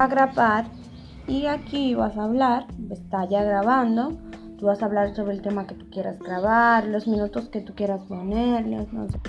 a grabar y aquí vas a hablar, está ya grabando, tú vas a hablar sobre el tema que tú quieras grabar, los minutos que tú quieras ponerles, no sé.